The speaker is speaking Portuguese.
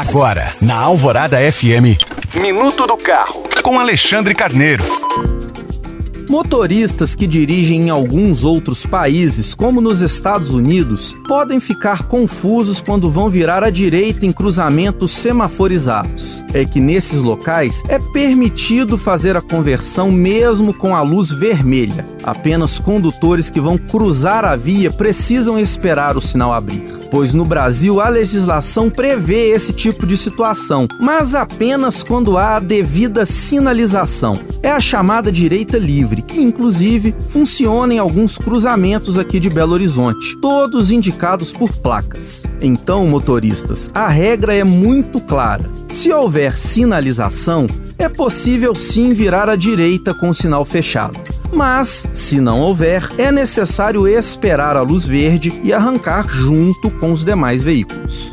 Agora, na Alvorada FM, Minuto do Carro, com Alexandre Carneiro. Motoristas que dirigem em alguns outros países, como nos Estados Unidos, podem ficar confusos quando vão virar à direita em cruzamentos semaforizados. É que nesses locais é permitido fazer a conversão mesmo com a luz vermelha. Apenas condutores que vão cruzar a via precisam esperar o sinal abrir pois no Brasil a legislação prevê esse tipo de situação, mas apenas quando há a devida sinalização. É a chamada direita livre, que inclusive funciona em alguns cruzamentos aqui de Belo Horizonte, todos indicados por placas. Então, motoristas, a regra é muito clara. Se houver sinalização, é possível sim virar à direita com o sinal fechado. Mas, se não houver, é necessário esperar a luz verde e arrancar junto com os demais veículos.